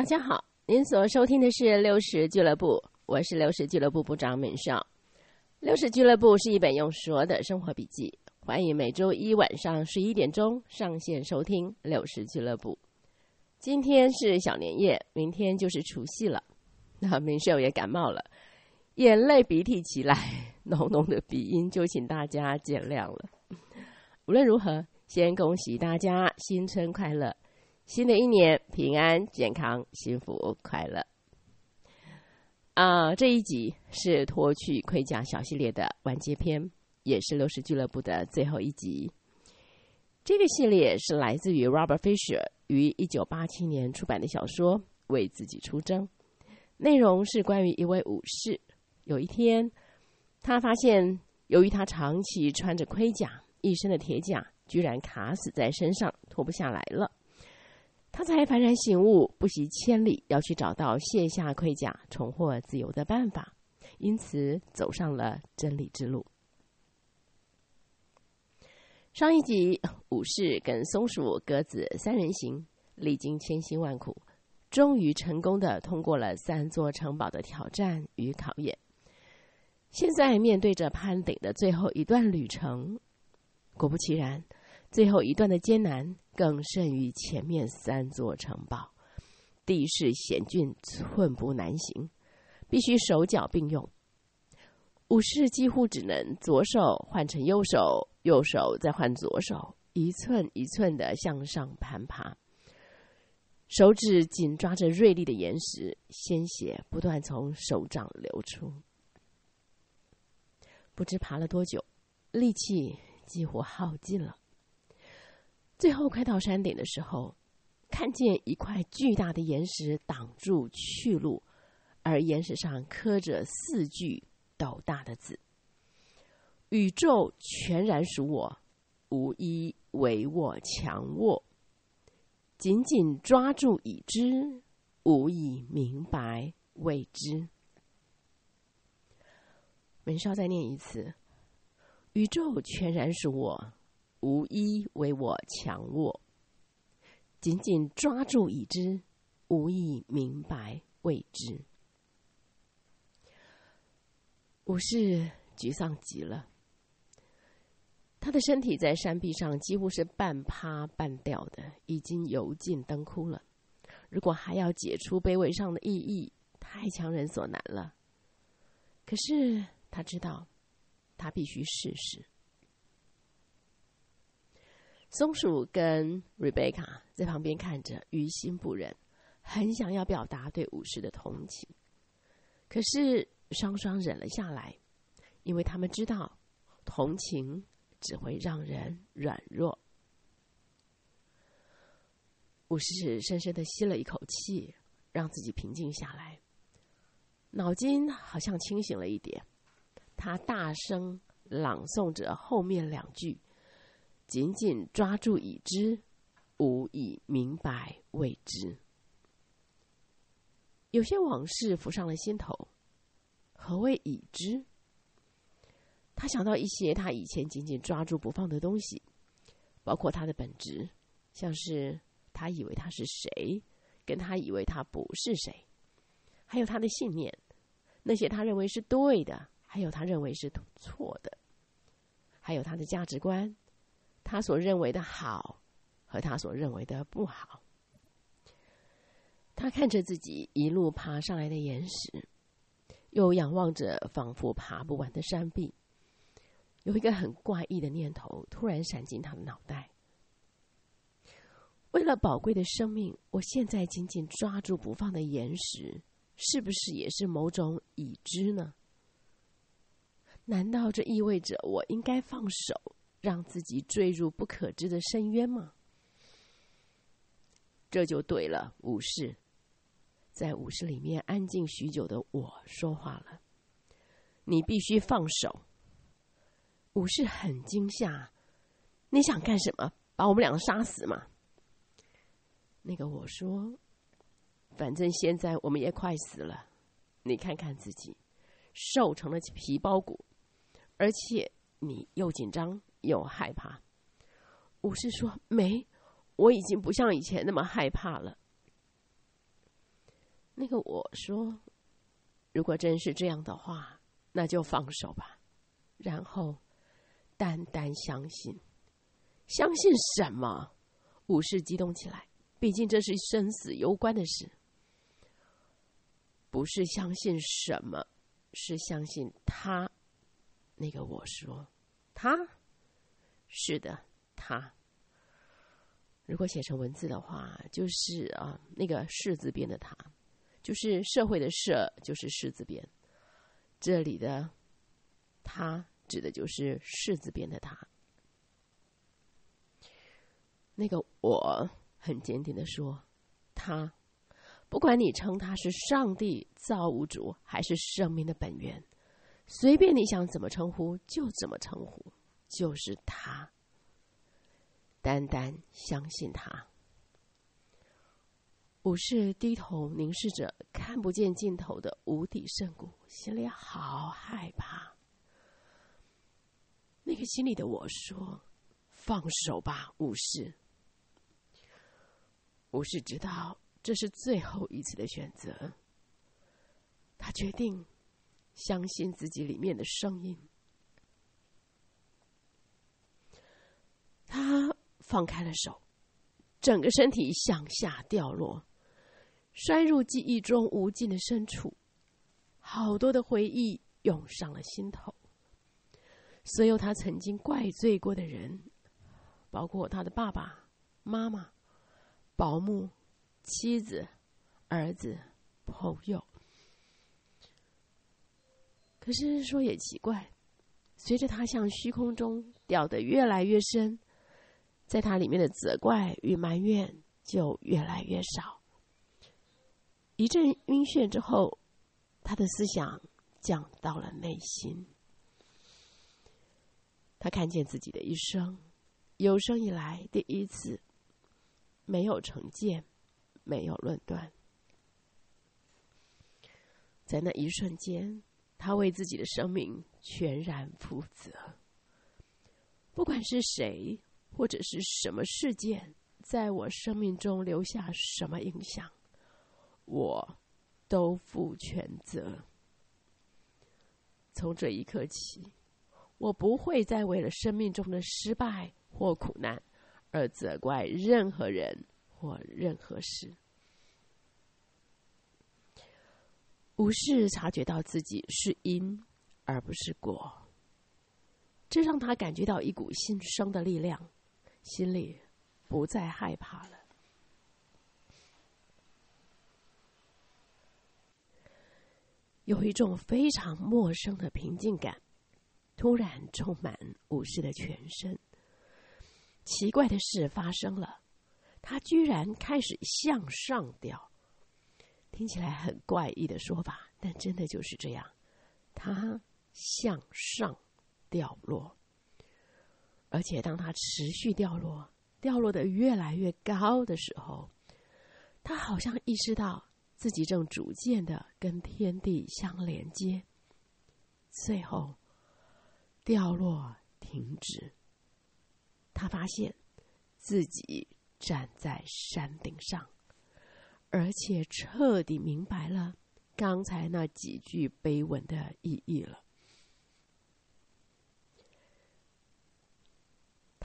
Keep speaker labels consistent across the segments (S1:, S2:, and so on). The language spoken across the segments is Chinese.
S1: 大家好，您所收听的是六十俱乐部，我是六十俱乐部部长闵少。六十俱乐部是一本用说的生活笔记，欢迎每周一晚上十一点钟上线收听六十俱乐部。今天是小年夜，明天就是除夕了。那明少也感冒了，眼泪鼻涕起来，浓浓的鼻音就请大家见谅了。无论如何，先恭喜大家新春快乐！新的一年平安、健康、幸福、快乐。啊，这一集是脱去盔甲小系列的完结篇，也是六十俱乐部的最后一集。这个系列是来自于 Robert Fisher 于一九八七年出版的小说《为自己出征》，内容是关于一位武士。有一天，他发现，由于他长期穿着盔甲，一身的铁甲居然卡死在身上，脱不下来了。他才幡然醒悟，不惜千里要去找到卸下盔甲、重获自由的办法，因此走上了真理之路。上一集，武士跟松鼠、鸽子三人行，历经千辛万苦，终于成功的通过了三座城堡的挑战与考验。现在面对着攀顶的最后一段旅程，果不其然。最后一段的艰难更甚于前面三座城堡，地势险峻，寸步难行，必须手脚并用。武士几乎只能左手换成右手，右手再换左手，一寸一寸的向上攀爬，手指紧抓着锐利的岩石，鲜血不断从手掌流出。不知爬了多久，力气几乎耗尽了。最后快到山顶的时候，看见一块巨大的岩石挡住去路，而岩石上刻着四句斗大的字：“宇宙全然属我，无一为我强握。紧紧抓住已知，无以明白未知。”文少再念一次：“宇宙全然属我。”无一为我强握，紧紧抓住已知，无以明白未知。武士沮丧极了，他的身体在山壁上几乎是半趴半吊的，已经油尽灯枯了。如果还要解除碑文上的意义，太强人所难了。可是他知道，他必须试试。松鼠跟瑞贝卡在旁边看着，于心不忍，很想要表达对武士的同情，可是双双忍了下来，因为他们知道，同情只会让人软弱。武士深深的吸了一口气，让自己平静下来，脑筋好像清醒了一点，他大声朗诵着后面两句。紧紧抓住已知，无以明白未知。有些往事浮上了心头。何谓已知？他想到一些他以前紧紧抓住不放的东西，包括他的本质，像是他以为他是谁，跟他以为他不是谁，还有他的信念，那些他认为是对的，还有他认为是错的，还有他的价值观。他所认为的好，和他所认为的不好。他看着自己一路爬上来的岩石，又仰望着仿佛爬不完的山壁，有一个很怪异的念头突然闪进他的脑袋：为了宝贵的生命，我现在紧紧抓住不放的岩石，是不是也是某种已知呢？难道这意味着我应该放手？让自己坠入不可知的深渊吗？这就对了。武士，在武士里面安静许久的我说话了。你必须放手。武士很惊吓。你想干什么？把我们两个杀死吗？那个我说，反正现在我们也快死了。你看看自己，瘦成了皮包骨，而且你又紧张。又害怕，武士说：“没，我已经不像以前那么害怕了。”那个我说：“如果真是这样的话，那就放手吧。”然后单单相信，相信什么？武士激动起来，毕竟这是生死攸关的事。不是相信什么，是相信他。那个我说：“他，是的，他。”如果写成文字的话，就是啊，那个“士”字边的他，就是社会的“社”，就是“士”字边。这里的“他”指的就是“士”字边的他。那个我很坚定的说：“他，不管你称他是上帝、造物主，还是生命的本源，随便你想怎么称呼就怎么称呼，就是他。”单单相信他。武士低头凝视着看不见尽头的无底深谷，心里好害怕。那个心里的我说：“放手吧，武士。”武士知道这是最后一次的选择，他决定相信自己里面的声音。他。放开了手，整个身体向下掉落，摔入记忆中无尽的深处。好多的回忆涌上了心头，所有他曾经怪罪过的人，包括他的爸爸妈妈、保姆、妻子、儿子、朋友。可是说也奇怪，随着他向虚空中掉得越来越深。在他里面的责怪与埋怨就越来越少。一阵晕眩之后，他的思想降到了内心。他看见自己的一生，有生以来第一次没有成见，没有论断。在那一瞬间，他为自己的生命全然负责。不管是谁。或者是什么事件在我生命中留下什么影响，我都负全责。从这一刻起，我不会再为了生命中的失败或苦难而责怪任何人或任何事。武士察觉到自己是因而不是果，这让他感觉到一股新生的力量。心里不再害怕了，有一种非常陌生的平静感，突然充满武士的全身。奇怪的事发生了，他居然开始向上掉。听起来很怪异的说法，但真的就是这样，他向上掉落。而且，当他持续掉落、掉落的越来越高的时候，他好像意识到自己正逐渐的跟天地相连接。最后，掉落停止。他发现自己站在山顶上，而且彻底明白了刚才那几句碑文的意义了。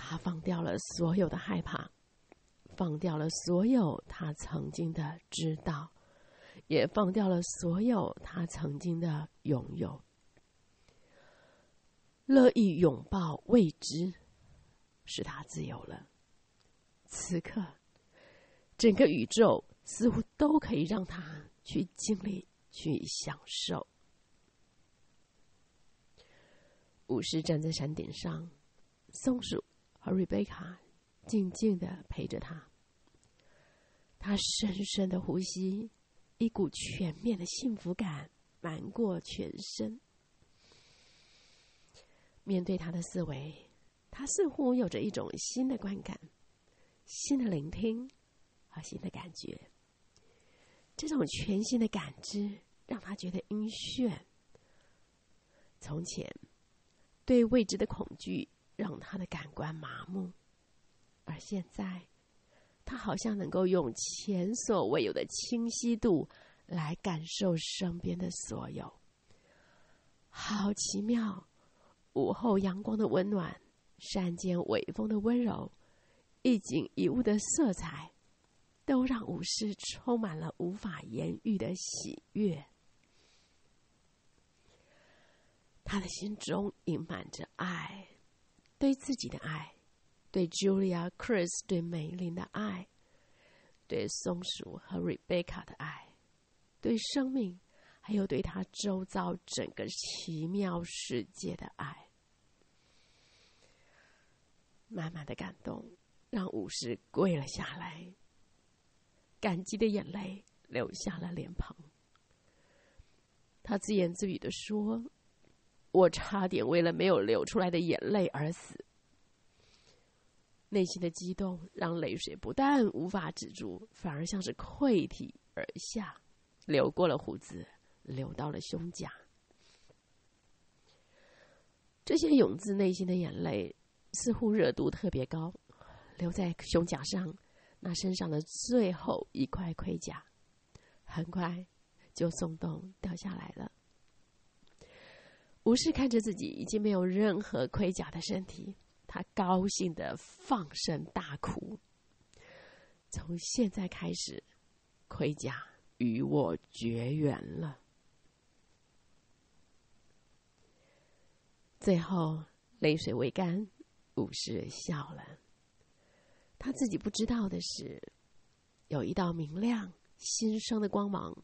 S1: 他放掉了所有的害怕，放掉了所有他曾经的知道，也放掉了所有他曾经的拥有，乐意拥抱未知，使他自由了。此刻，整个宇宙似乎都可以让他去经历、去享受。武士站在山顶上，松鼠。而瑞贝卡静静的陪着他，他深深的呼吸，一股全面的幸福感漫过全身。面对他的思维，他似乎有着一种新的观感、新的聆听和新的感觉。这种全新的感知让他觉得晕眩。从前对未知的恐惧。让他的感官麻木，而现在，他好像能够用前所未有的清晰度来感受身边的所有。好奇妙！午后阳光的温暖，山间微风的温柔，一景一物的色彩，都让武士充满了无法言喻的喜悦。他的心中盈满着爱，对自己的爱，对 Julia、Chris、对梅林的爱，对松鼠和 Rebecca 的爱，对生命。还有对他周遭整个奇妙世界的爱，满满的感动让武士跪了下来，感激的眼泪流下了脸庞。他自言自语的说：“我差点为了没有流出来的眼泪而死。”内心的激动让泪水不但无法止住，反而像是溃体而下，流过了胡子。流到了胸甲，这些涌自内心的眼泪似乎热度特别高，留在胸甲上，那身上的最后一块盔甲，很快就松动掉下来了。武士看着自己已经没有任何盔甲的身体，他高兴的放声大哭。从现在开始，盔甲与我绝缘了。最后，泪水未干，武士笑了。他自己不知道的是，有一道明亮、新生的光芒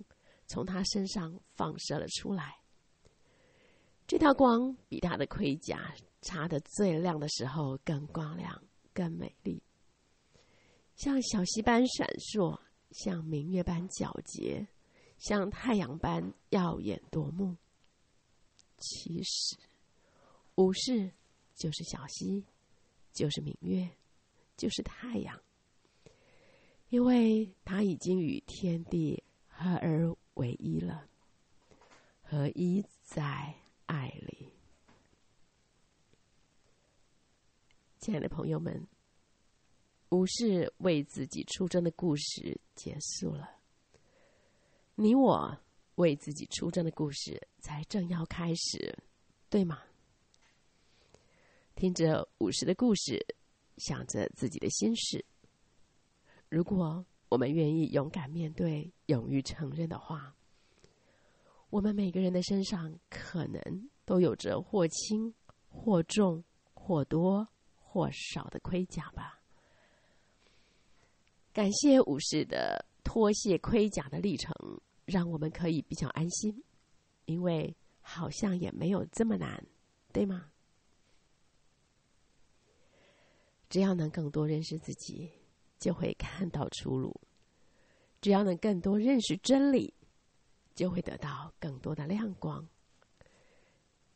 S1: 从他身上放射了出来。这道光比他的盔甲擦的最亮的时候更光亮、更美丽，像小溪般闪烁，像明月般皎洁，像太阳般耀眼夺目。其实。武士就是小溪，就是明月，就是太阳，因为他已经与天地合而为一了，合一在爱里。亲爱的朋友们，武士为自己出征的故事结束了，你我为自己出征的故事才正要开始，对吗？听着武士的故事，想着自己的心事。如果我们愿意勇敢面对、勇于承认的话，我们每个人的身上可能都有着或轻、或重、或多、或少的盔甲吧。感谢武士的脱卸盔甲的历程，让我们可以比较安心，因为好像也没有这么难，对吗？只要能更多认识自己，就会看到出路；只要能更多认识真理，就会得到更多的亮光。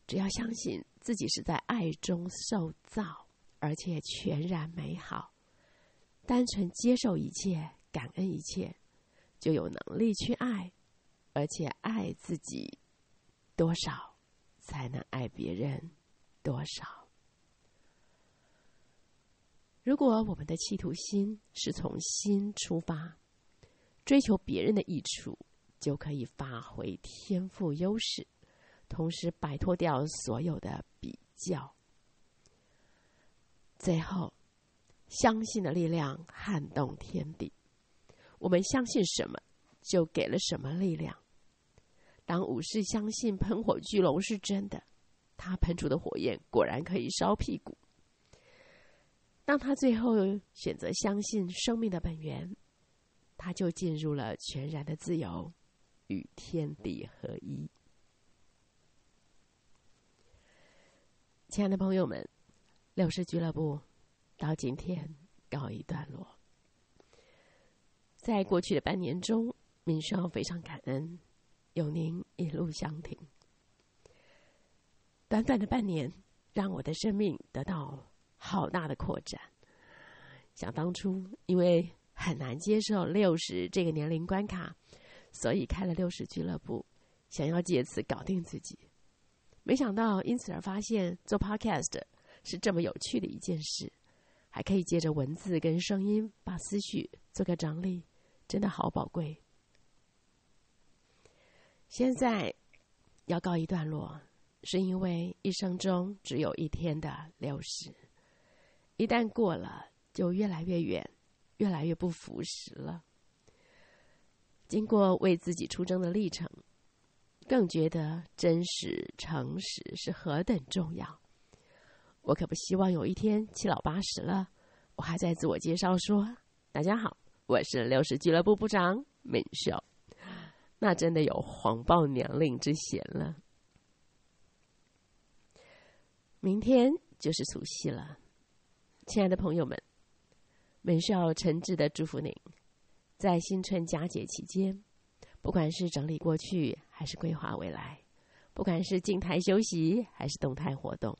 S1: 只要相信自己是在爱中受造，而且全然美好，单纯接受一切，感恩一切，就有能力去爱，而且爱自己多少，才能爱别人多少。如果我们的企图心是从心出发，追求别人的益处，就可以发挥天赋优势，同时摆脱掉所有的比较。最后，相信的力量撼动天地。我们相信什么，就给了什么力量。当武士相信喷火巨龙是真的，他喷出的火焰果然可以烧屁股。当他最后选择相信生命的本源，他就进入了全然的自由，与天地合一。亲爱的朋友们，六世俱乐部到今天告一段落。在过去的半年中，民生非常感恩有您一路相挺。短短的半年，让我的生命得到。好大的扩展！想当初，因为很难接受六十这个年龄关卡，所以开了六十俱乐部，想要借此搞定自己。没想到因此而发现做 Podcast 是这么有趣的一件事，还可以借着文字跟声音把思绪做个整理，真的好宝贵。现在要告一段落，是因为一生中只有一天的六十，一旦过了，就越来越远，越来越不符实了。经过为自己出征的历程，更觉得真实、诚实是何等重要。我可不希望有一天七老八十了，我还在自我介绍说：“大家好，我是六十俱乐部部长敏秀。”那真的有谎报年龄之嫌了。明天就是除夕了，亲爱的朋友们，美秀诚挚的祝福您。在新春佳节期间，不管是整理过去，还是规划未来，不管是静态休息，还是动态活动，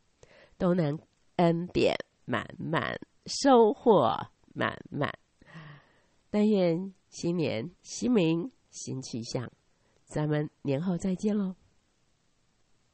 S1: 都能恩典满满，收获满满。但愿新年新名新气象，咱们年后再见喽。